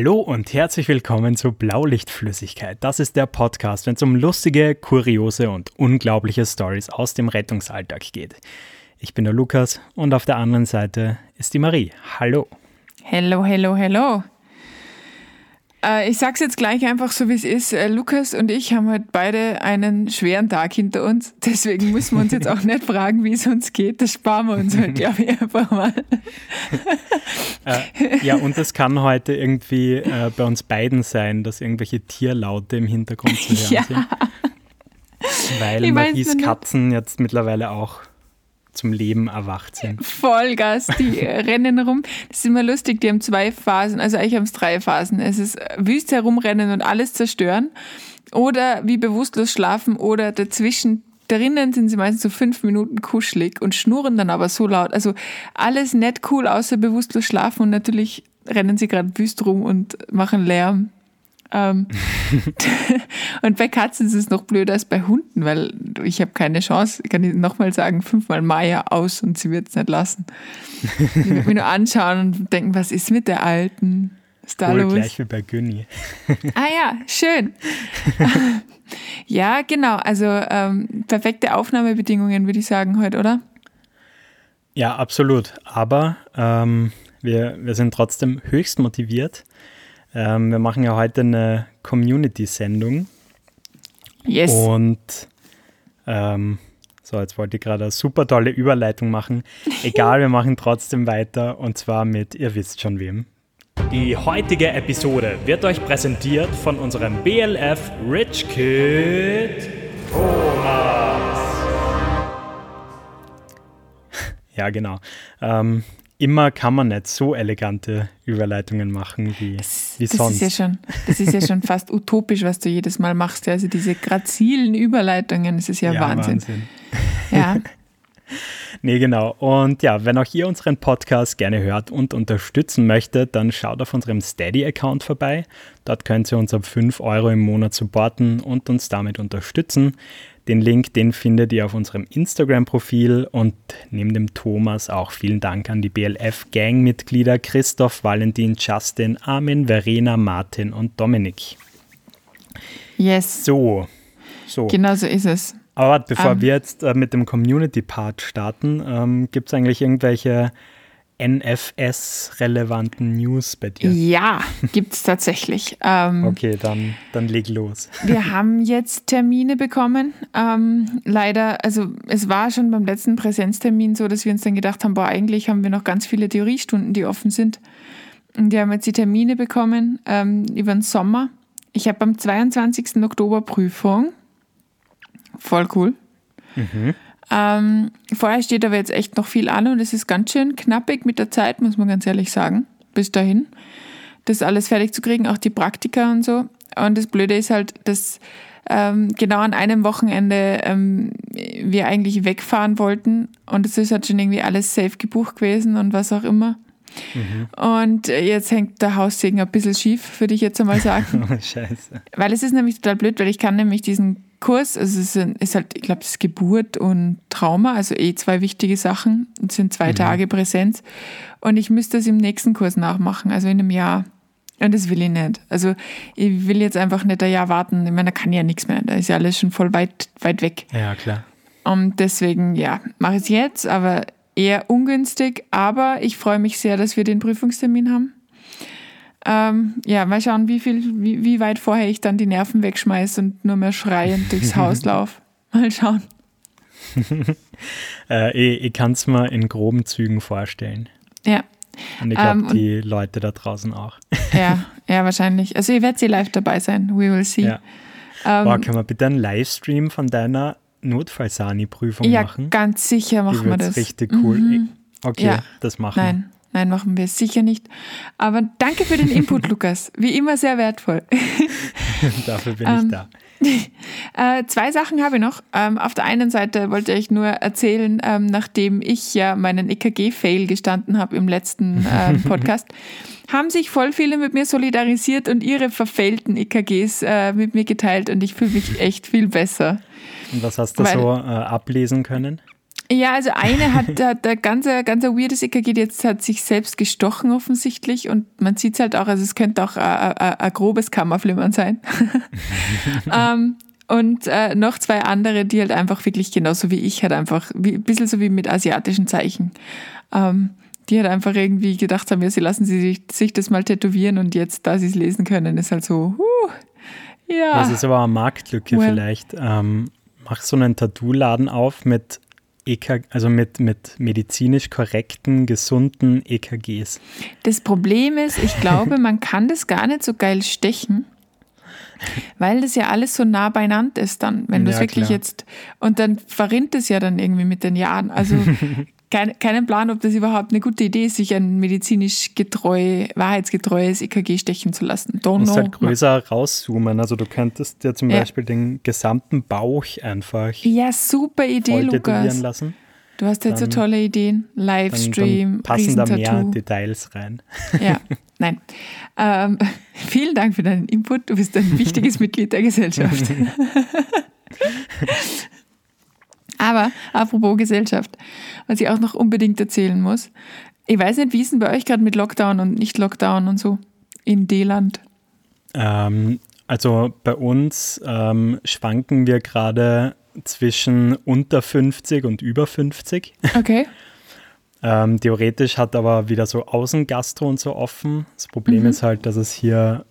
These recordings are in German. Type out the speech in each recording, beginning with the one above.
Hallo und herzlich willkommen zu Blaulichtflüssigkeit. Das ist der Podcast, wenn es um lustige, kuriose und unglaubliche Stories aus dem Rettungsalltag geht. Ich bin der Lukas und auf der anderen Seite ist die Marie. Hallo. Hello, hello, hello. Äh, ich sag's jetzt gleich einfach so, wie es ist. Äh, Lukas und ich haben heute beide einen schweren Tag hinter uns. Deswegen müssen wir uns jetzt auch nicht fragen, wie es uns geht. Das sparen wir uns heute, glaube ich, einfach mal. äh, ja, und es kann heute irgendwie äh, bei uns beiden sein, dass irgendwelche Tierlaute im Hintergrund zu hören ja. sind. Weil Maries Katzen jetzt mittlerweile auch zum Leben erwacht sind. Vollgas, die rennen rum. Das ist immer lustig, die haben zwei Phasen, also eigentlich haben es drei Phasen. Es ist wüst herumrennen und alles zerstören oder wie bewusstlos schlafen oder dazwischen Drinnen sind sie meistens so fünf Minuten kuschelig und schnurren dann aber so laut. Also alles nett cool, außer bewusstlos schlafen und natürlich rennen sie gerade wüst rum und machen Lärm. Ähm, und bei Katzen ist es noch blöder als bei Hunden, weil ich habe keine Chance, kann ich nochmal sagen, fünfmal Maya aus und sie wird es nicht lassen. Die wird mich nur anschauen und denken, was ist mit der Alten? Ist da Wohl los? gleich wie bei Günni. ah ja, schön. ja, genau, also ähm, perfekte Aufnahmebedingungen würde ich sagen heute, oder? Ja, absolut. Aber ähm, wir, wir sind trotzdem höchst motiviert ähm, wir machen ja heute eine Community-Sendung. Yes. Und ähm, so, jetzt wollte ich gerade eine super tolle Überleitung machen. Egal, wir machen trotzdem weiter und zwar mit, ihr wisst schon wem. Die heutige Episode wird euch präsentiert von unserem BLF Rich Kid Thomas. ja, genau. Ähm, immer kann man nicht so elegante Überleitungen machen wie, das, wie das sonst. Ist ja schon, das ist ja schon fast utopisch, was du jedes Mal machst. Also diese grazilen Überleitungen, das ist ja, ja Wahnsinn. Wahnsinn. Ja. nee, genau. Und ja, wenn auch ihr unseren Podcast gerne hört und unterstützen möchtet, dann schaut auf unserem Steady-Account vorbei. Dort könnt ihr uns ab 5 Euro im Monat supporten und uns damit unterstützen. Den Link, den findet ihr auf unserem Instagram-Profil und neben dem Thomas auch vielen Dank an die BLF-Gang-Mitglieder Christoph, Valentin, Justin, Armin, Verena, Martin und Dominik. Yes. So. so. Genau so ist es. Aber bevor um. Ähm. wir jetzt äh, mit dem Community-Part starten, ähm, gibt es eigentlich irgendwelche NFS-relevanten News bei dir? Ja, gibt es tatsächlich. Ähm, okay, dann, dann leg los. Wir haben jetzt Termine bekommen. Ähm, leider, also es war schon beim letzten Präsenztermin so, dass wir uns dann gedacht haben, boah, eigentlich haben wir noch ganz viele Theoriestunden, die offen sind. Und wir haben jetzt die Termine bekommen ähm, über den Sommer. Ich habe am 22. Oktober Prüfung. Voll cool. Mhm. Ähm, vorher steht aber jetzt echt noch viel an und es ist ganz schön knappig mit der Zeit, muss man ganz ehrlich sagen, bis dahin, das alles fertig zu kriegen, auch die Praktika und so. Und das Blöde ist halt, dass ähm, genau an einem Wochenende ähm, wir eigentlich wegfahren wollten und es ist halt schon irgendwie alles safe gebucht gewesen und was auch immer. Mhm. Und jetzt hängt der Haussegen ein bisschen schief, würde ich jetzt einmal sagen. oh, scheiße. Weil es ist nämlich total blöd, weil ich kann nämlich diesen Kurs. Also es ist halt, ich glaube, es ist Geburt und Trauma, also eh zwei wichtige Sachen. Es sind zwei mhm. Tage Präsenz. Und ich müsste das im nächsten Kurs nachmachen, also in einem Jahr. Und das will ich nicht. Also ich will jetzt einfach nicht ein Jahr warten. Ich meine, da kann ja nichts mehr. Da ist ja alles schon voll weit, weit weg. Ja, klar. Und deswegen, ja, mache ich es jetzt, aber eher ungünstig. Aber ich freue mich sehr, dass wir den Prüfungstermin haben. Ähm, ja, mal schauen, wie, viel, wie, wie weit vorher ich dann die Nerven wegschmeiße und nur mehr schreiend durchs Haus laufe. Mal schauen. äh, ich ich kann es mir in groben Zügen vorstellen. Ja. Und ich glaube, ähm, die Leute da draußen auch. ja, ja, wahrscheinlich. Also ihr werdet sie live dabei sein. We will see. Ja. Ähm, Boah, können wir bitte einen Livestream von deiner Notfallsani-Prüfung ja, machen? Ja, ganz sicher machen wir das. richtig cool. Mhm. Okay, ja. das machen wir. Nein, machen wir sicher nicht. Aber danke für den Input, Lukas. Wie immer sehr wertvoll. Dafür bin ähm, ich da. Äh, zwei Sachen habe ich noch. Ähm, auf der einen Seite wollte ich nur erzählen, ähm, nachdem ich ja meinen EKG-Fail gestanden habe im letzten ähm, Podcast, haben sich voll viele mit mir solidarisiert und ihre verfehlten EKGs äh, mit mir geteilt und ich fühle mich echt viel besser. Und was hast du Weil, so äh, ablesen können? Ja, also eine hat, hat ein ganz, ganz ein weirdes EKG, die jetzt hat sich selbst gestochen offensichtlich und man sieht es halt auch, also es könnte auch ein, ein, ein grobes Kammerflimmern sein. ähm, und äh, noch zwei andere, die halt einfach wirklich genauso wie ich, halt einfach wie, ein bisschen so wie mit asiatischen Zeichen. Ähm, die halt einfach irgendwie gedacht haben, ja, sie lassen sie sich, sich das mal tätowieren und jetzt, da sie es lesen können, ist halt so, uh, ja. Das ist aber eine Marktlücke well. vielleicht. Ähm, mach so einen Tattoo-Laden auf mit EK, also mit, mit medizinisch korrekten, gesunden EKGs. Das Problem ist, ich glaube, man kann das gar nicht so geil stechen, weil das ja alles so nah beieinander ist dann, wenn du es wirklich klar. jetzt, und dann verrinnt es ja dann irgendwie mit den Jahren. Also kein, keinen Plan, ob das überhaupt eine gute Idee ist, sich ein medizinisch getreu, wahrheitsgetreues EKG stechen zu lassen. Don't du musst know. halt größer rauszoomen. Also du könntest dir zum ja. Beispiel den gesamten Bauch einfach ja, super Idee, Lukas. lassen. Du hast jetzt dann, so tolle Ideen. Livestream, dann, dann passen da mehr Details rein. Ja, nein. Ähm, vielen Dank für deinen Input. Du bist ein wichtiges Mitglied der Gesellschaft. Aber apropos Gesellschaft, was ich auch noch unbedingt erzählen muss. Ich weiß nicht, wie ist denn bei euch gerade mit Lockdown und Nicht-Lockdown und so in D-Land? Ähm, also bei uns ähm, schwanken wir gerade zwischen unter 50 und über 50. Okay. ähm, theoretisch hat aber wieder so Außengastro und so offen. Das Problem mhm. ist halt, dass es hier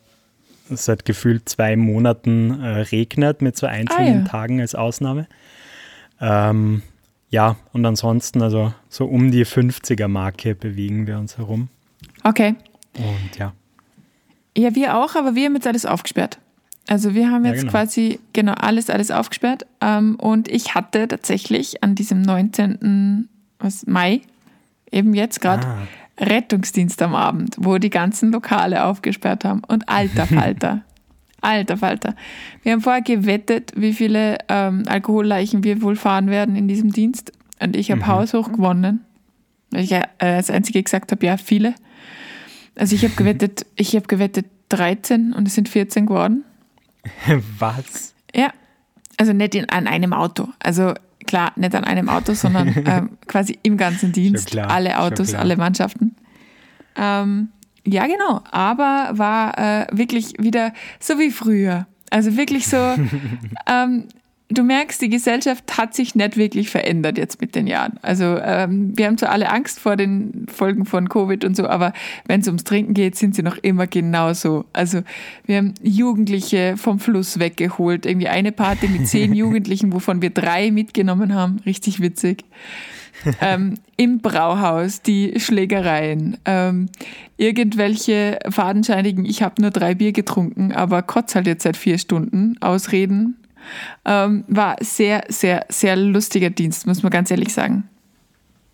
seit gefühlt zwei Monaten äh, regnet mit so einzelnen ah, ja. Tagen als Ausnahme. Ähm, ja, und ansonsten, also so um die 50er-Marke bewegen wir uns herum. Okay. Und ja. Ja, wir auch, aber wir haben jetzt alles aufgesperrt. Also wir haben jetzt ja, genau. quasi genau alles, alles aufgesperrt. Ähm, und ich hatte tatsächlich an diesem 19. Was, Mai, eben jetzt gerade, ah. Rettungsdienst am Abend, wo die ganzen Lokale aufgesperrt haben. Und alter Falter. Alter Falter. Wir haben vorher gewettet, wie viele ähm, Alkoholleichen wir wohl fahren werden in diesem Dienst. Und ich habe mhm. haushoch gewonnen. Weil ich äh, als Einzige gesagt habe, ja, viele. Also ich habe gewettet, ich habe gewettet 13 und es sind 14 geworden. Was? Ja. Also nicht in, an einem Auto. Also klar, nicht an einem Auto, sondern ähm, quasi im ganzen Dienst. Klar, alle Autos, alle Mannschaften. Ähm, ja, genau. Aber war äh, wirklich wieder so wie früher. Also wirklich so, ähm, du merkst, die Gesellschaft hat sich nicht wirklich verändert jetzt mit den Jahren. Also ähm, wir haben zwar alle Angst vor den Folgen von Covid und so, aber wenn es ums Trinken geht, sind sie noch immer genauso. Also wir haben Jugendliche vom Fluss weggeholt. Irgendwie eine Party mit zehn Jugendlichen, wovon wir drei mitgenommen haben. Richtig witzig ähm, im Brauhaus die Schlägereien, ähm, irgendwelche fadenscheinigen, ich habe nur drei Bier getrunken, aber kotz halt jetzt seit vier Stunden, Ausreden. Ähm, war sehr, sehr, sehr lustiger Dienst, muss man ganz ehrlich sagen.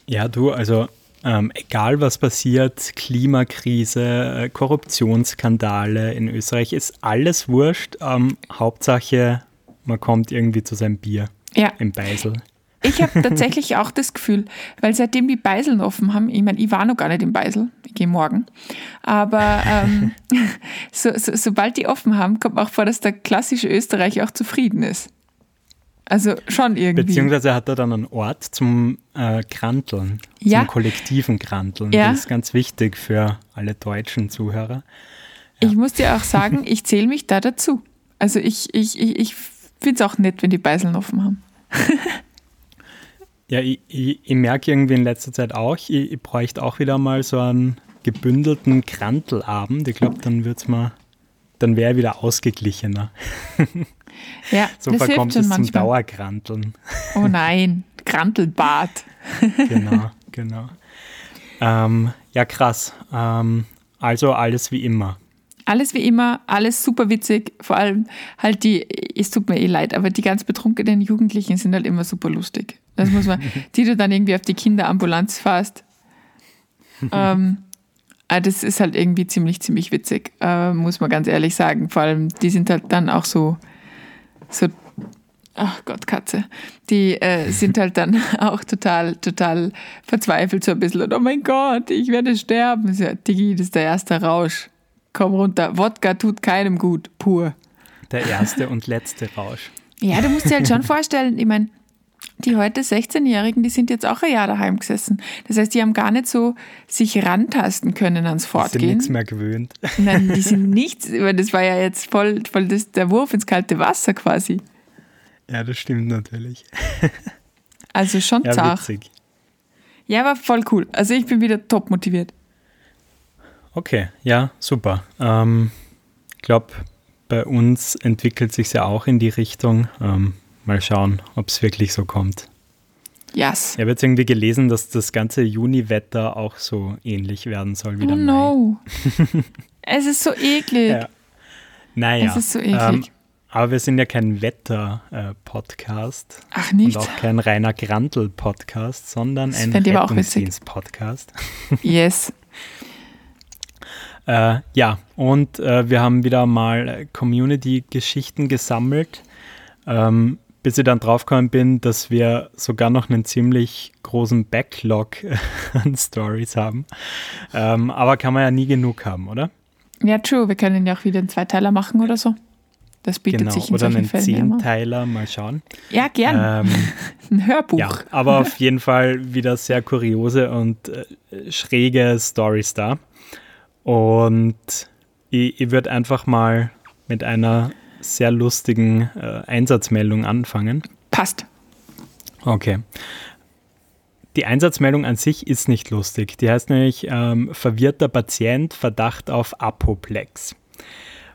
Ja, du, also ähm, egal was passiert, Klimakrise, äh, Korruptionsskandale in Österreich, ist alles wurscht. Ähm, Hauptsache, man kommt irgendwie zu seinem Bier ja. im Beisel. Ich habe tatsächlich auch das Gefühl, weil seitdem die Beiseln offen haben, ich meine, ich war noch gar nicht im Beisel, ich gehe morgen, aber ähm, so, so, sobald die offen haben, kommt auch vor, dass der klassische Österreicher auch zufrieden ist. Also schon irgendwie. Beziehungsweise hat er dann einen Ort zum äh, Kranteln, ja. zum kollektiven Kranteln. Ja. Das ist ganz wichtig für alle deutschen Zuhörer. Ja. Ich muss dir auch sagen, ich zähle mich da dazu. Also ich, ich, ich, ich finde es auch nett, wenn die Beiseln offen haben. Ja, ich, ich, ich, merke irgendwie in letzter Zeit auch, ich, ich bräuchte auch wieder mal so einen gebündelten Krantelabend. Ich glaube, dann wird's mal, dann wäre wieder ausgeglichener. Ja, so das verkommt es zum Dauerkranteln. Oh nein, Krantelbad. genau, genau. Ähm, ja, krass. Ähm, also alles wie immer. Alles wie immer, alles super witzig. Vor allem halt die, es tut mir eh leid, aber die ganz betrunkenen Jugendlichen sind halt immer super lustig. Das muss man, die du dann irgendwie auf die Kinderambulanz fährst. ähm, ah, das ist halt irgendwie ziemlich, ziemlich witzig, äh, muss man ganz ehrlich sagen. Vor allem, die sind halt dann auch so, so, ach Gott, Katze, die äh, sind halt dann auch total, total verzweifelt so ein bisschen. Und oh mein Gott, ich werde sterben. Ja, Digi, das ist der erste Rausch. Komm runter. Wodka tut keinem gut, pur. Der erste und letzte Rausch. Ja, du musst dir halt schon vorstellen, ich meine, die heute 16-Jährigen, die sind jetzt auch ein Jahr daheim gesessen. Das heißt, die haben gar nicht so sich rantasten können ans Fortgehen. Die sind nichts mehr gewöhnt. Nein, die sind nichts, weil das war ja jetzt voll, voll das, der Wurf ins kalte Wasser quasi. Ja, das stimmt natürlich. Also schon ja, zart. Ja, aber voll cool. Also ich bin wieder top motiviert. Okay, ja, super. Ähm, ich glaube, bei uns entwickelt sich ja auch in die Richtung. Ähm, mal schauen, ob es wirklich so kommt. Yes. Ich habe jetzt irgendwie gelesen, dass das ganze Juni-Wetter auch so ähnlich werden soll wie der oh no. es ist so eklig. Ja. Naja. Es ist so eklig. Ähm, aber wir sind ja kein Wetter-Podcast. Äh, Ach, nicht? Und auch kein reiner Grantl-Podcast, sondern das ein Rettungsdienst-Podcast. Yes. äh, ja, und äh, wir haben wieder mal Community-Geschichten gesammelt, ähm, bis ich dann draufgekommen bin, dass wir sogar noch einen ziemlich großen Backlog an Stories haben. Ähm, aber kann man ja nie genug haben, oder? Ja, true. Wir können ja auch wieder einen Zweiteiler machen oder so. Das bietet genau, sich in oder einen Zehnteiler, mal schauen. Ja, gern. Ähm, Ein Hörbuch. Ja, aber auf jeden Fall wieder sehr kuriose und äh, schräge Stories da. Und ich, ich würde einfach mal mit einer sehr lustigen äh, Einsatzmeldung anfangen. Passt. Okay. Die Einsatzmeldung an sich ist nicht lustig. Die heißt nämlich ähm, verwirrter Patient, Verdacht auf Apoplex.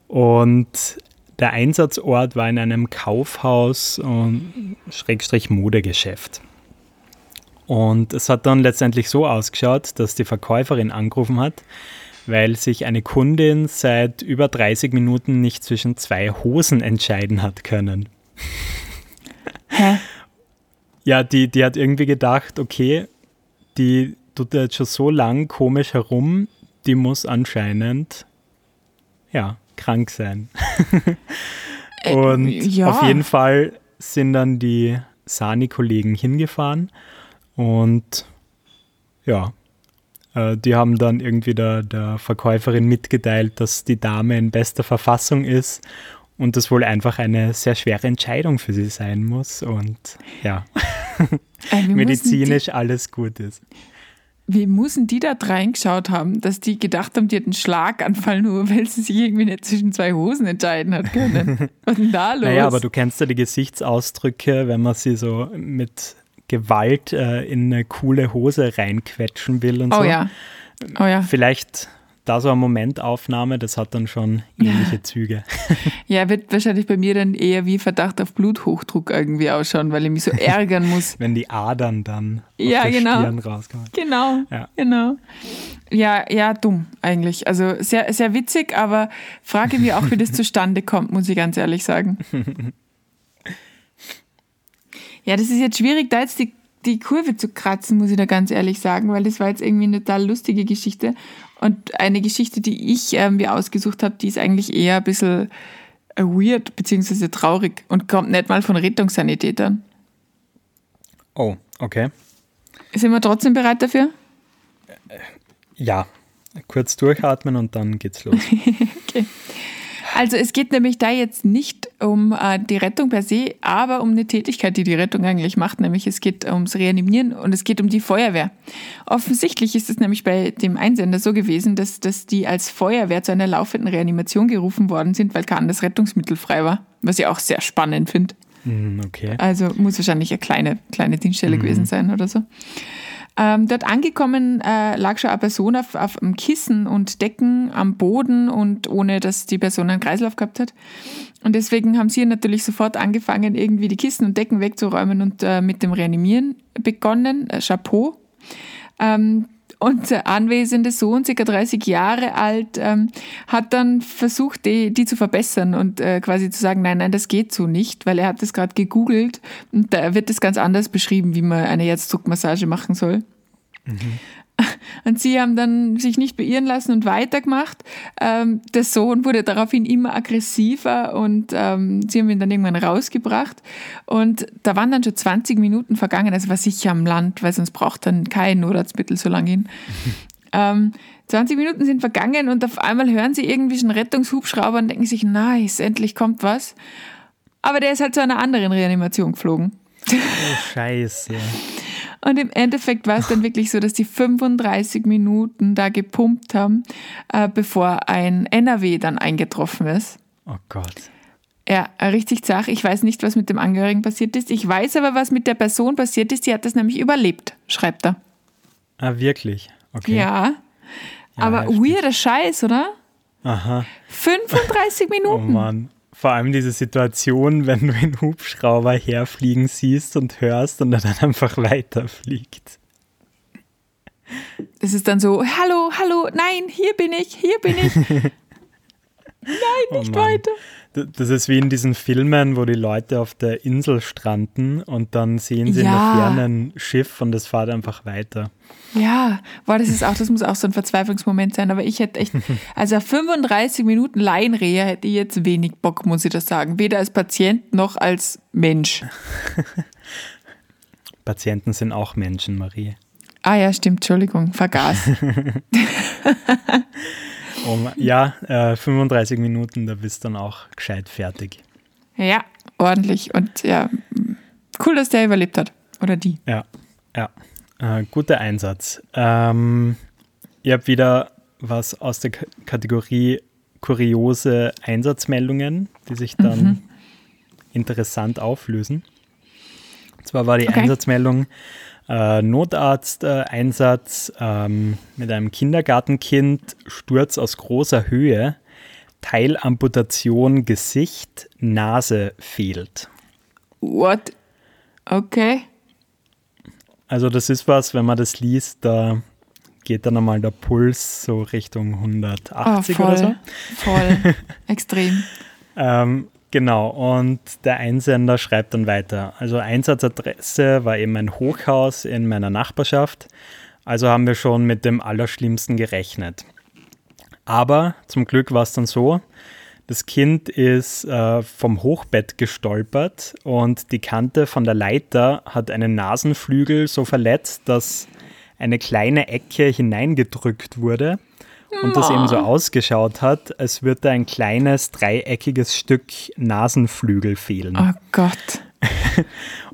Und der Einsatzort war in einem Kaufhaus und Schrägstrich Modegeschäft. Und es hat dann letztendlich so ausgeschaut, dass die Verkäuferin angerufen hat, weil sich eine Kundin seit über 30 Minuten nicht zwischen zwei Hosen entscheiden hat können. Hä? Ja, die, die hat irgendwie gedacht, okay, die tut jetzt schon so lang komisch herum, die muss anscheinend, ja, krank sein. Äh, und ja. auf jeden Fall sind dann die Sani-Kollegen hingefahren und ja, äh, die haben dann irgendwie der, der Verkäuferin mitgeteilt, dass die Dame in bester Verfassung ist und das wohl einfach eine sehr schwere Entscheidung für sie sein muss und ja, äh, medizinisch alles gut ist. Wie müssen die da reingeschaut haben, dass die gedacht haben, die hätten einen Schlaganfall, nur weil sie sich irgendwie nicht zwischen zwei Hosen entscheiden hat können? Was ist denn da los? Naja, aber du kennst ja die Gesichtsausdrücke, wenn man sie so mit Gewalt äh, in eine coole Hose reinquetschen will und oh so. Ja. Oh ja. Vielleicht da so eine Momentaufnahme, das hat dann schon ähnliche. Züge. Ja, wird wahrscheinlich bei mir dann eher wie Verdacht auf Bluthochdruck irgendwie ausschauen, weil ich mich so ärgern muss. Wenn die Adern dann ja, auf der genau. Stirn rauskommen. Genau, ja. genau. Ja, ja, dumm eigentlich. Also sehr, sehr witzig, aber frage mich auch, wie das zustande kommt, muss ich ganz ehrlich sagen. Ja, das ist jetzt schwierig, da jetzt die, die Kurve zu kratzen, muss ich da ganz ehrlich sagen, weil das war jetzt irgendwie eine total lustige Geschichte. Und eine Geschichte, die ich äh, mir ausgesucht habe, die ist eigentlich eher ein bisschen äh, weird bzw. traurig und kommt nicht mal von Rettungssanitätern. Oh, okay. Sind wir trotzdem bereit dafür? Ja, kurz durchatmen und dann geht's los. okay. Also es geht nämlich da jetzt nicht um äh, die Rettung per se, aber um eine Tätigkeit, die die Rettung eigentlich macht, nämlich es geht ums Reanimieren und es geht um die Feuerwehr. Offensichtlich ist es nämlich bei dem Einsender so gewesen, dass, dass die als Feuerwehr zu einer laufenden Reanimation gerufen worden sind, weil kein anderes Rettungsmittel frei war, was ich auch sehr spannend finde. Mhm, okay. Also muss wahrscheinlich eine kleine, kleine Dienststelle mhm. gewesen sein oder so. Ähm, dort angekommen äh, lag schon eine Person auf, auf einem Kissen und Decken am Boden und ohne, dass die Person einen Kreislauf gehabt hat. Und deswegen haben sie natürlich sofort angefangen, irgendwie die Kissen und Decken wegzuräumen und äh, mit dem Reanimieren begonnen. Äh, Chapeau. Ähm, und der anwesende Sohn, ca. 30 Jahre alt, ähm, hat dann versucht, die, die zu verbessern und äh, quasi zu sagen, nein, nein, das geht so nicht, weil er hat das gerade gegoogelt und da wird das ganz anders beschrieben, wie man eine Herzdruckmassage machen soll. Mhm. Und sie haben dann sich nicht beirren lassen und weitergemacht. Ähm, der Sohn wurde daraufhin immer aggressiver und ähm, sie haben ihn dann irgendwann rausgebracht. Und da waren dann schon 20 Minuten vergangen. Also war sicher am Land, weil sonst braucht dann kein Notarztmittel so lange hin. ähm, 20 Minuten sind vergangen und auf einmal hören sie irgendwie schon Rettungshubschrauber und denken sich, nice, endlich kommt was. Aber der ist halt zu einer anderen Reanimation geflogen. Oh, scheiße. Und im Endeffekt war es dann wirklich so, dass die 35 Minuten da gepumpt haben, äh, bevor ein NRW dann eingetroffen ist. Oh Gott. Ja, richtig zach. Ich weiß nicht, was mit dem Angehörigen passiert ist. Ich weiß aber, was mit der Person passiert ist. Die hat das nämlich überlebt, schreibt er. Ah, wirklich? Okay. Ja. aber heftig. weirder Scheiß, oder? Aha. 35 Oh Minuten. Mann. Vor allem diese Situation, wenn du einen Hubschrauber herfliegen siehst und hörst und er dann einfach weiterfliegt. Es ist dann so, hallo, hallo, nein, hier bin ich, hier bin ich. nein, Oh nicht Mann. weiter. Das ist wie in diesen Filmen, wo die Leute auf der Insel stranden und dann sehen sie in Ja. der Ferne ein Schiff und es fährt einfach weiter. Ja, boah, das ist auch, das muss auch so ein Verzweiflungsmoment sein, aber ich hätte echt, also auf 35 Minuten Laienrehe hätte ich jetzt wenig Bock, muss ich das sagen. Weder als Patient noch als Mensch. Patienten sind auch Menschen, Marie. Ah ja, stimmt, Entschuldigung, vergaß. Um, ja, äh, 35 Minuten, da bist du dann auch gescheit fertig. ja, ordentlich und ja, cool, dass der überlebt hat. Oder die. Ja, ja. Äh, guter Einsatz. Ähm, ihr habt wieder was aus der K Kategorie kuriose Einsatzmeldungen, die sich dann interessant auflösen. Und zwar war die Okay. Einsatzmeldung äh, Notarzt-Einsatz ähm, mit einem Kindergartenkind, Sturz aus großer Höhe, Teilamputation Gesicht, Nase fehlt. What? Okay. Also das ist was, wenn man das liest, da geht dann einmal der Puls so Richtung Oh, 180 voll. oder so. Voll. Extrem. Ähm, genau, und der Einsender schreibt dann weiter. Also Einsatzadresse war eben ein Hochhaus in meiner Nachbarschaft. Also haben wir schon mit dem Allerschlimmsten gerechnet. Aber zum Glück war es dann so, das Kind ist äh, vom Hochbett gestolpert und die Kante von der Leiter hat einen Nasenflügel so verletzt, dass eine kleine Ecke hineingedrückt wurde und das eben so ausgeschaut hat, als würde da ein kleines dreieckiges Stück Nasenflügel fehlen. Oh Gott.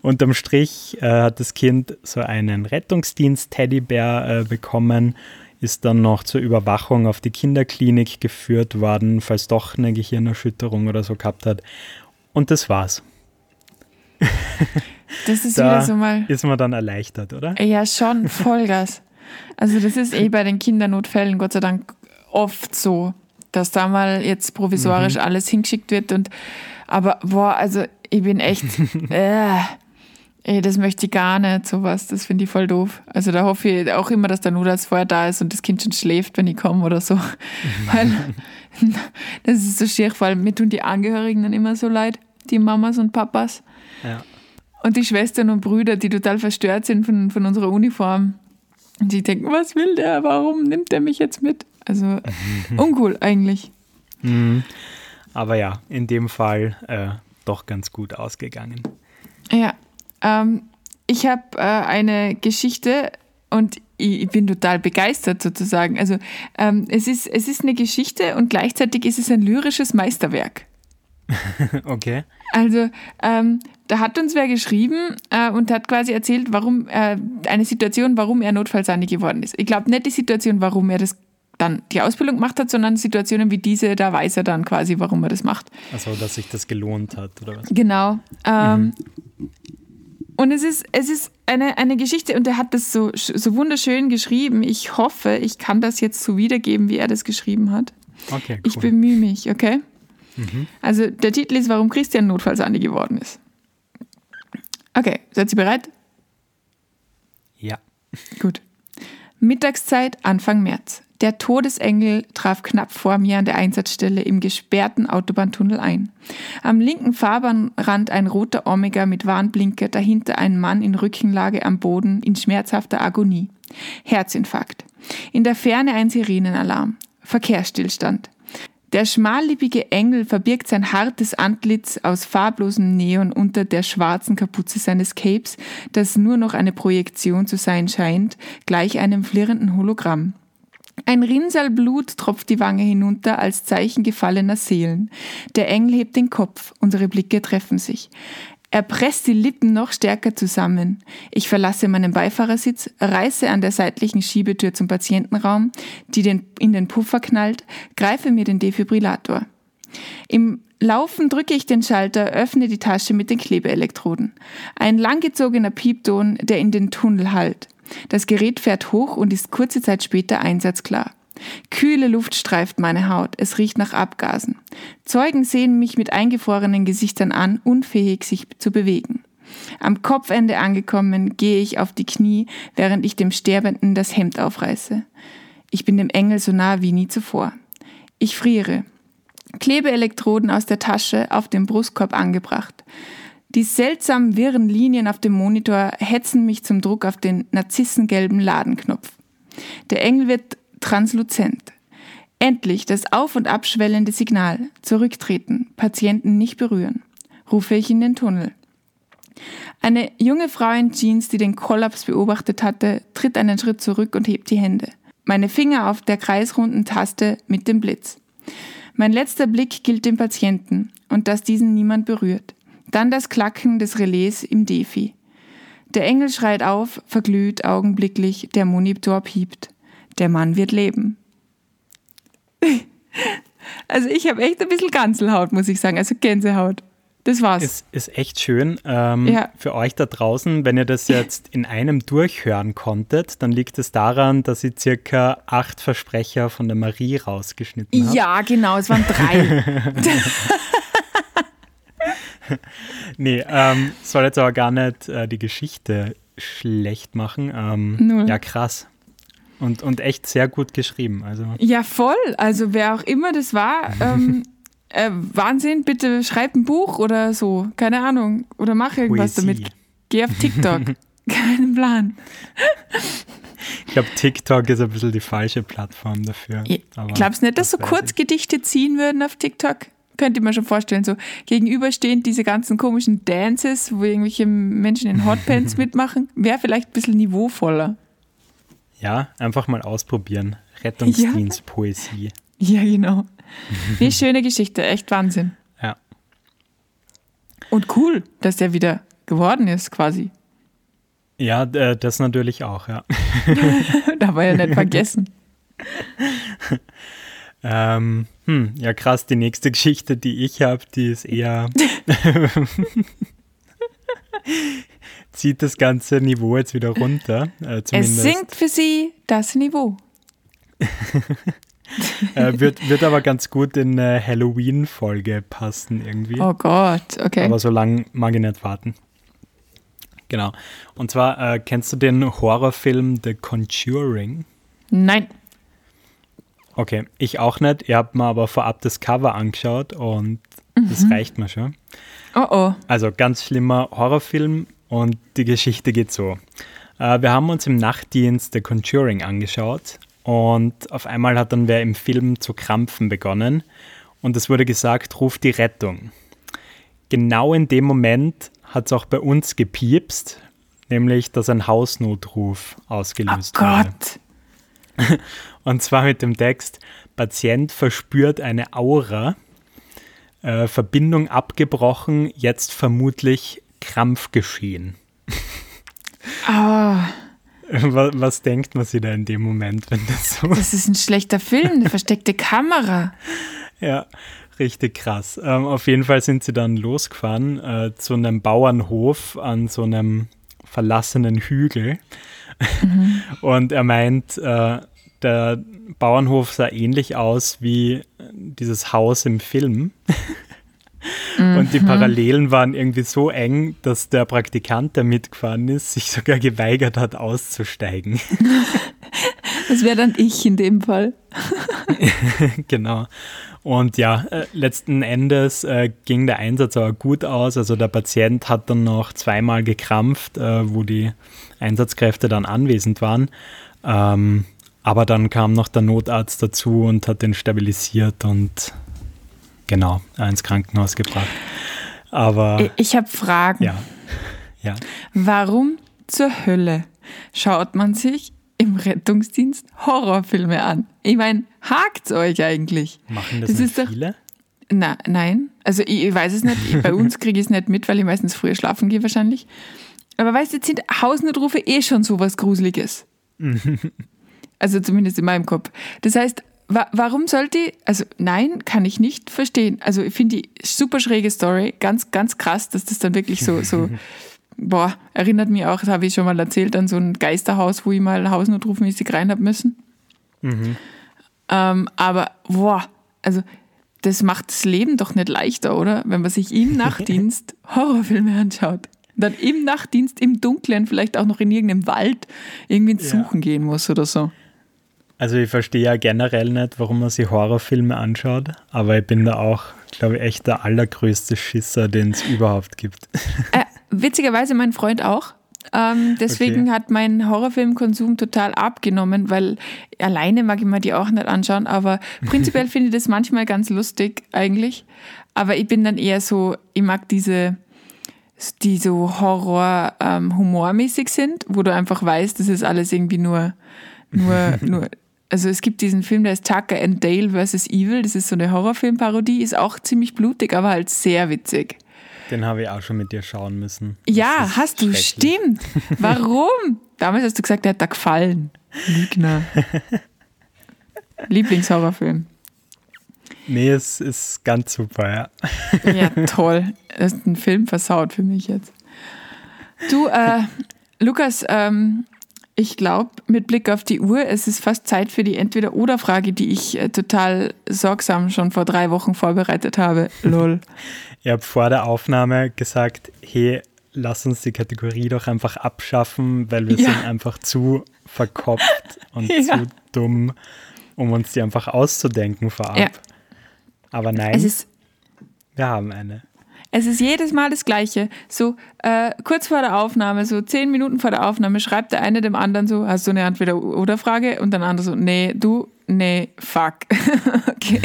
Unterm Strich äh, hat das Kind so einen Rettungsdienst-Teddybär äh, bekommen, ist dann noch zur Überwachung auf die Kinderklinik geführt worden, falls doch eine Gehirnerschütterung oder so gehabt hat. Und das war's. Das ist Da wieder so mal. ist man dann erleichtert, oder? Ja, schon, Vollgas. Also das ist eh bei den Kindernotfällen Gott sei Dank oft so, dass da mal jetzt provisorisch alles hingeschickt wird und aber boah, also ich bin echt, äh, ey, das möchte ich gar nicht, sowas, das finde ich voll doof. Also da hoffe ich auch immer, dass der Notarzt vorher da ist und das Kind schon schläft, wenn ich komme oder so. Weil das ist so schier, vor allem mir tun die Angehörigen dann immer so leid, die Mamas und Papas. Ja. Und die Schwestern und Brüder, die total verstört sind von, von unserer Uniform. Und die denken, was will der? Warum nimmt er mich jetzt mit? Also uncool eigentlich. Mhm. Aber ja, in dem Fall äh, doch ganz gut ausgegangen. Ja. Ähm, ich habe äh, eine Geschichte und ich, ich bin total begeistert sozusagen. Also ähm, es, ist, es ist eine Geschichte und gleichzeitig ist es ein lyrisches Meisterwerk. Okay. Also, ähm, da hat uns wer geschrieben äh, und hat quasi erzählt, warum äh, eine Situation, warum er Notfallsani geworden ist. Ich glaube nicht die Situation, warum er das dann die Ausbildung gemacht hat, sondern Situationen wie diese, da weiß er dann quasi, warum er das macht. Also, dass sich das gelohnt hat, oder was? Genau. Ähm, Und es ist, es ist eine, eine Geschichte und er hat das so, so wunderschön geschrieben. Ich hoffe, ich kann das jetzt so wiedergeben, wie er das geschrieben hat. Okay, cool. Ich bemühe mich, okay? Also der Titel ist, warum Christian Notfallsandi geworden ist. Okay, seid ihr bereit? ja. Gut. Mittagszeit, Anfang März. Der Todesengel traf knapp vor mir an der Einsatzstelle im gesperrten Autobahntunnel ein. Am linken Fahrbahnrand ein roter Omega mit Warnblinker, dahinter ein Mann in Rückenlage am Boden in schmerzhafter Agonie. Herzinfarkt. In der Ferne ein Sirenenalarm. Verkehrsstillstand. Der schmallippige Engel verbirgt sein hartes Antlitz aus farblosem Neon unter der schwarzen Kapuze seines Capes, das nur noch eine Projektion zu sein scheint, gleich einem flirrenden Hologramm. Ein Rinnsal Blut tropft die Wange hinunter als Zeichen gefallener Seelen. Der Engel hebt den Kopf, unsere Blicke treffen sich. Er presst die Lippen noch stärker zusammen. Ich verlasse meinen Beifahrersitz, reiße an der seitlichen Schiebetür zum Patientenraum, die den, in den Puffer knallt, greife mir den Defibrillator. Im Laufen drücke ich den Schalter, öffne die Tasche mit den Klebeelektroden. Ein langgezogener Piepton, der in den Tunnel hallt. Das Gerät fährt hoch und ist kurze Zeit später einsatzklar. Kühle Luft streift meine Haut, es riecht nach Abgasen. Zeugen sehen mich mit eingefrorenen Gesichtern an, unfähig sich zu bewegen. Am Kopfende angekommen, gehe ich auf die Knie, während ich dem Sterbenden das Hemd aufreiße. Ich bin dem Engel so nah wie nie zuvor. Ich friere. Klebeelektroden aus der Tasche auf dem Brustkorb angebracht. Die seltsam wirren Linien auf dem Monitor hetzen mich zum Druck auf den narzissengelben Ladenknopf. Der Engel wird transluzent. Endlich das auf- und abschwellende Signal. Zurücktreten, Patienten nicht berühren. Rufe ich in den Tunnel. Eine junge Frau in Jeans, die den Kollaps beobachtet hatte, tritt einen Schritt zurück und hebt die Hände. Meine Finger auf der kreisrunden Taste mit dem Blitz. Mein letzter Blick gilt dem Patienten und dass diesen niemand berührt. Dann das Klacken des Relais im Defi. Der Engel schreit auf, verglüht augenblicklich, der Monitor piept. Der Mann wird leben. Also ich habe echt ein bisschen Ganzelhaut, muss ich sagen, also Gänsehaut. Das war's. Ist, ist echt schön. Ähm, ja. Für euch da draußen, wenn ihr das jetzt in einem durchhören konntet, dann liegt es daran, dass ich circa acht Versprecher von der Marie rausgeschnitten habe. Ja, genau, es waren drei. nee, ähm, soll jetzt aber gar nicht äh, die Geschichte schlecht machen. Ähm, ja, krass. Und, und echt sehr gut geschrieben. Also. Ja, voll. Also wer auch immer das war, ähm, äh, Wahnsinn, bitte schreib ein Buch oder so. Keine Ahnung. Oder mach irgendwas Poesie. damit. Geh auf TikTok. Keinen Plan. Ich glaube, TikTok ist ein bisschen die falsche Plattform dafür. Ich glaubst nicht, dass das so Kurzgedichte ziehen würden auf TikTok? Könnte ich mir schon vorstellen. So gegenüberstehend diese ganzen komischen Dances, wo irgendwelche Menschen in Hotpants mitmachen, wäre vielleicht ein bisschen niveauvoller. Ja, einfach mal ausprobieren. Rettungsdienstpoesie. Ja. ja, genau. Wie schöne Geschichte, echt Wahnsinn. Ja. Und cool, dass der wieder geworden ist, quasi. Ja, äh, das natürlich auch, ja. da war ja nicht vergessen. ähm, hm, ja, krass, die nächste Geschichte, die ich habe, die ist eher. zieht das ganze Niveau jetzt wieder runter. Äh, es sinkt für sie das Niveau. äh, wird, wird aber ganz gut in eine Halloween-Folge passen irgendwie. Oh Gott, okay. Aber so lange mag ich nicht warten. Genau. Und zwar, äh, kennst du den Horrorfilm The Conjuring? Nein. Okay, ich auch nicht. Ich habe mir aber vorab das Cover angeschaut und mhm. das reicht mir schon. Oh oh. Also ganz schlimmer Horrorfilm und die Geschichte geht so. Äh, wir haben uns im Nachtdienst The Conjuring angeschaut und auf einmal hat dann wer im Film zu krampfen begonnen und es wurde gesagt, ruf die Rettung. Genau in dem Moment hat es auch bei uns gepiepst, nämlich dass ein Hausnotruf ausgelöst oh Gott. wurde. Und zwar mit dem Text, Patient verspürt eine Aura, äh, Verbindung abgebrochen, jetzt vermutlich Krampf geschehen. Ah. Was, was, denkt man sich da in dem Moment, wenn das so. Das ist ein schlechter Film, eine versteckte Kamera. Ja, richtig krass. Ähm, auf jeden Fall sind sie dann losgefahren äh, zu einem Bauernhof an so einem verlassenen Hügel. Mhm. Und er meint, äh, der Bauernhof sah ähnlich aus wie dieses Haus im Film. Und die mhm. Parallelen waren irgendwie so eng, dass der Praktikant, der mitgefahren ist, sich sogar geweigert hat, auszusteigen. Das wäre dann ich in dem Fall. genau. Und ja, äh, letzten Endes äh, ging der Einsatz aber gut aus. Also der Patient hat dann noch zweimal gekrampft, äh, wo die Einsatzkräfte dann anwesend waren. Ähm, aber dann kam noch der Notarzt dazu und hat den stabilisiert und genau ins Krankenhaus gebracht. Aber ich habe Fragen. Ja. ja. Warum zur Hölle schaut man sich im Rettungsdienst Horrorfilme an? Ich meine, hakt's euch eigentlich? Machen das, das ist viele? Na, nein. Also ich, ich weiß es nicht. Bei uns kriege ich es nicht mit, weil ich meistens früher schlafen gehe wahrscheinlich. Aber weißt du, jetzt sind Hausnotrufe eh schon so was Gruseliges. also zumindest in meinem Kopf. Das heißt, wa warum sollte ich, also nein, kann ich nicht verstehen. Also ich finde die super schräge Story, ganz, ganz krass, dass das dann wirklich so, so boah, erinnert mich auch, das habe ich schon mal erzählt, an so ein Geisterhaus, wo ich mal hausnotrufmäßig rein habe müssen. Mhm. Ähm, aber, boah, also das macht das Leben doch nicht leichter, oder? Wenn man sich im Nachtdienst Horrorfilme anschaut. Dann im Nachtdienst, im Dunkeln, vielleicht auch noch in irgendeinem Wald irgendwie ins Suchen ja. gehen muss oder so. Also ich verstehe ja generell nicht, warum man sich Horrorfilme anschaut, aber ich bin da auch, glaube ich, echt der allergrößte Schisser, den es überhaupt gibt. Äh, witzigerweise mein Freund auch. Ähm, deswegen okay. hat mein Horrorfilmkonsum total abgenommen, weil alleine mag ich mir die auch nicht anschauen, aber prinzipiell finde ich das manchmal ganz lustig eigentlich. Aber ich bin dann eher so, ich mag diese, die so Horror-humormäßig ähm, sind, wo du einfach weißt, das ist alles irgendwie nur, nur, nur. Also es gibt diesen Film, der ist Tucker and Dale vs. Evil, das ist so eine Horrorfilmparodie, ist auch ziemlich blutig, aber halt sehr witzig. Den habe ich auch schon mit dir schauen müssen. Ja, hast du, stimmt. Warum? Damals hast du gesagt, der hat da gefallen. Lügner. Lieblingshorrorfilm. Nee, es ist ganz super, ja. Ja, toll. Das ist ein Film versaut für mich jetzt. Du, äh, Lukas, ähm, ich glaube, mit Blick auf die Uhr, es ist fast Zeit für die Entweder-Oder-Frage, die ich äh, total sorgsam schon vor drei Wochen vorbereitet habe. Lol. Ich habe vor der Aufnahme gesagt, hey, lass uns die Kategorie doch einfach abschaffen, weil wir ja. sind einfach zu verkopft und ja. zu dumm, um uns die einfach auszudenken vorab. Ja. Aber nein, wir haben eine. Es ist jedes Mal das Gleiche. So äh, kurz vor der Aufnahme, so zehn Minuten vor der Aufnahme, schreibt der eine dem anderen so: Hast du eine Entweder-Oder-Frage? Und dann der andere so: Nee, du, nee, fuck. okay.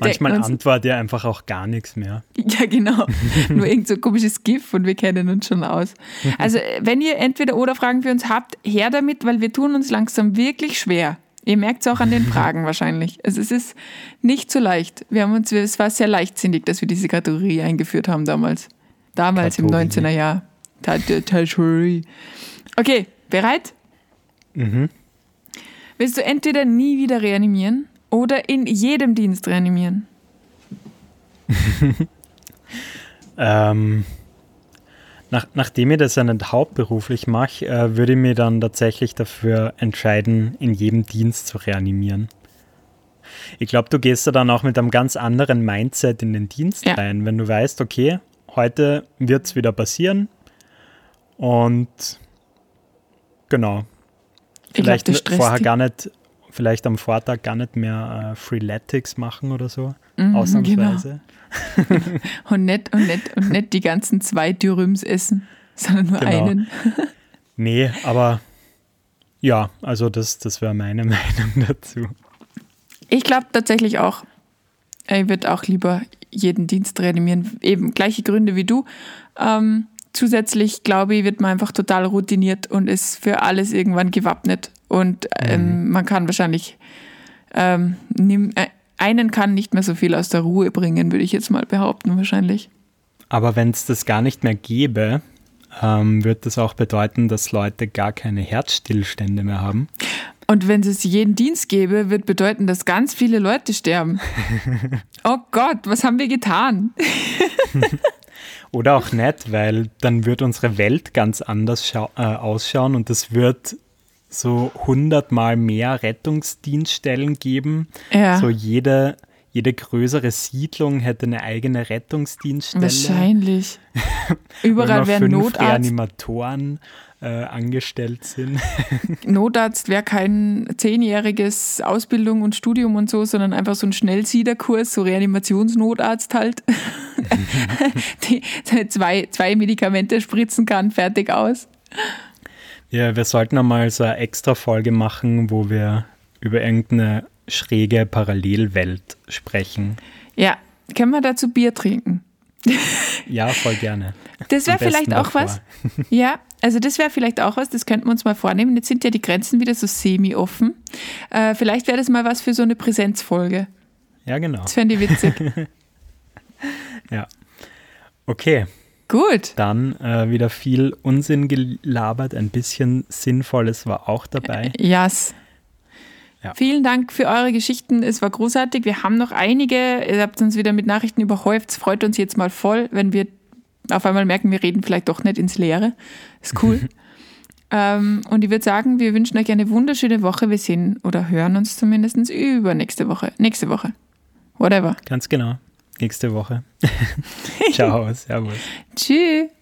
Manchmal antwortet er einfach auch gar nichts mehr. Ja, genau. Nur irgend so komisches GIF und wir kennen uns schon aus. Also, wenn ihr entweder oder Fragen für uns habt, her damit, weil wir tun uns langsam wirklich schwer. Ihr merkt es auch an den Fragen wahrscheinlich. Also es ist nicht so leicht. Wir haben uns, es war sehr leichtsinnig, dass wir diese Kategorie eingeführt haben damals. Damals Kategorie. im 19er Jahr. Kategorie. Okay, bereit? Mhm. Willst du entweder nie wieder reanimieren oder in jedem Dienst reanimieren? ähm, nach, nachdem ich das ja nicht hauptberuflich mache, äh, würde ich mir dann tatsächlich dafür entscheiden, in jedem Dienst zu reanimieren. Ich glaube, du gehst da dann auch mit einem ganz anderen Mindset in den Dienst ja. rein, wenn du weißt, okay, heute wird es wieder passieren und genau. Vielleicht glaub, vorher gar nicht vielleicht am Vortag gar nicht mehr äh, Freeletics machen oder so. Mhm, ausnahmsweise. Genau. und, nicht, und, nicht, und nicht die ganzen zwei Dürüms essen, sondern nur genau. einen. nee, aber ja, also das, das wäre meine Meinung dazu. Ich glaube tatsächlich auch, ich würde auch lieber jeden Dienst reanimieren. Eben gleiche Gründe wie du. Ähm, zusätzlich, glaube ich, wird man einfach total routiniert und ist für alles irgendwann gewappnet. Und ähm, mhm. man kann wahrscheinlich ähm, nimm, äh, einen kann nicht mehr so viel aus der Ruhe bringen, würde ich jetzt mal behaupten, wahrscheinlich. Aber wenn es das gar nicht mehr gäbe, ähm, wird das auch bedeuten, dass Leute gar keine Herzstillstände mehr haben. Und wenn es jeden Dienst gäbe, wird bedeuten, dass ganz viele Leute sterben. oh Gott, was haben wir getan? Oder auch nicht, weil dann wird unsere Welt ganz anders äh, ausschauen und es wird so hundertmal mehr Rettungsdienststellen geben. Ja. So jede, jede größere Siedlung hätte eine eigene Rettungsdienststelle. Wahrscheinlich. Überall wären Notarzt. Reanimatoren äh, angestellt sind. Notarzt wäre kein zehnjähriges Ausbildung und Studium und so, sondern einfach so ein Schnellsiederkurs, so Reanimationsnotarzt halt. Die zwei, zwei Medikamente spritzen kann, fertig aus. Ja, wir sollten einmal so eine extra Folge machen, wo wir über irgendeine schräge Parallelwelt sprechen. Ja, können wir dazu Bier trinken? ja, voll gerne. Das wäre vielleicht auch davor. was. Ja, also das wäre vielleicht auch was, das könnten wir uns mal vornehmen. Jetzt sind ja die Grenzen wieder so semi-offen. Äh, vielleicht wäre das mal was für so eine Präsenzfolge. Ja, genau. Das fände ich witzig. ja. Okay. Gut. Dann äh, wieder viel Unsinn gelabert, ein bisschen Sinnvolles war auch dabei. Yes. Ja. Vielen Dank für eure Geschichten. Es war großartig. Wir haben noch einige. Ihr habt uns wieder mit Nachrichten überhäuft. Es freut uns jetzt mal voll, wenn wir auf einmal merken, wir reden vielleicht doch nicht ins Leere. Ist cool. ähm, und ich würde sagen, wir wünschen euch eine wunderschöne Woche. Wir sehen oder hören uns zumindest über nächste Woche. Nächste Woche. Whatever. Ganz genau. Nächste Woche. Ciao. Servus. Tschüss.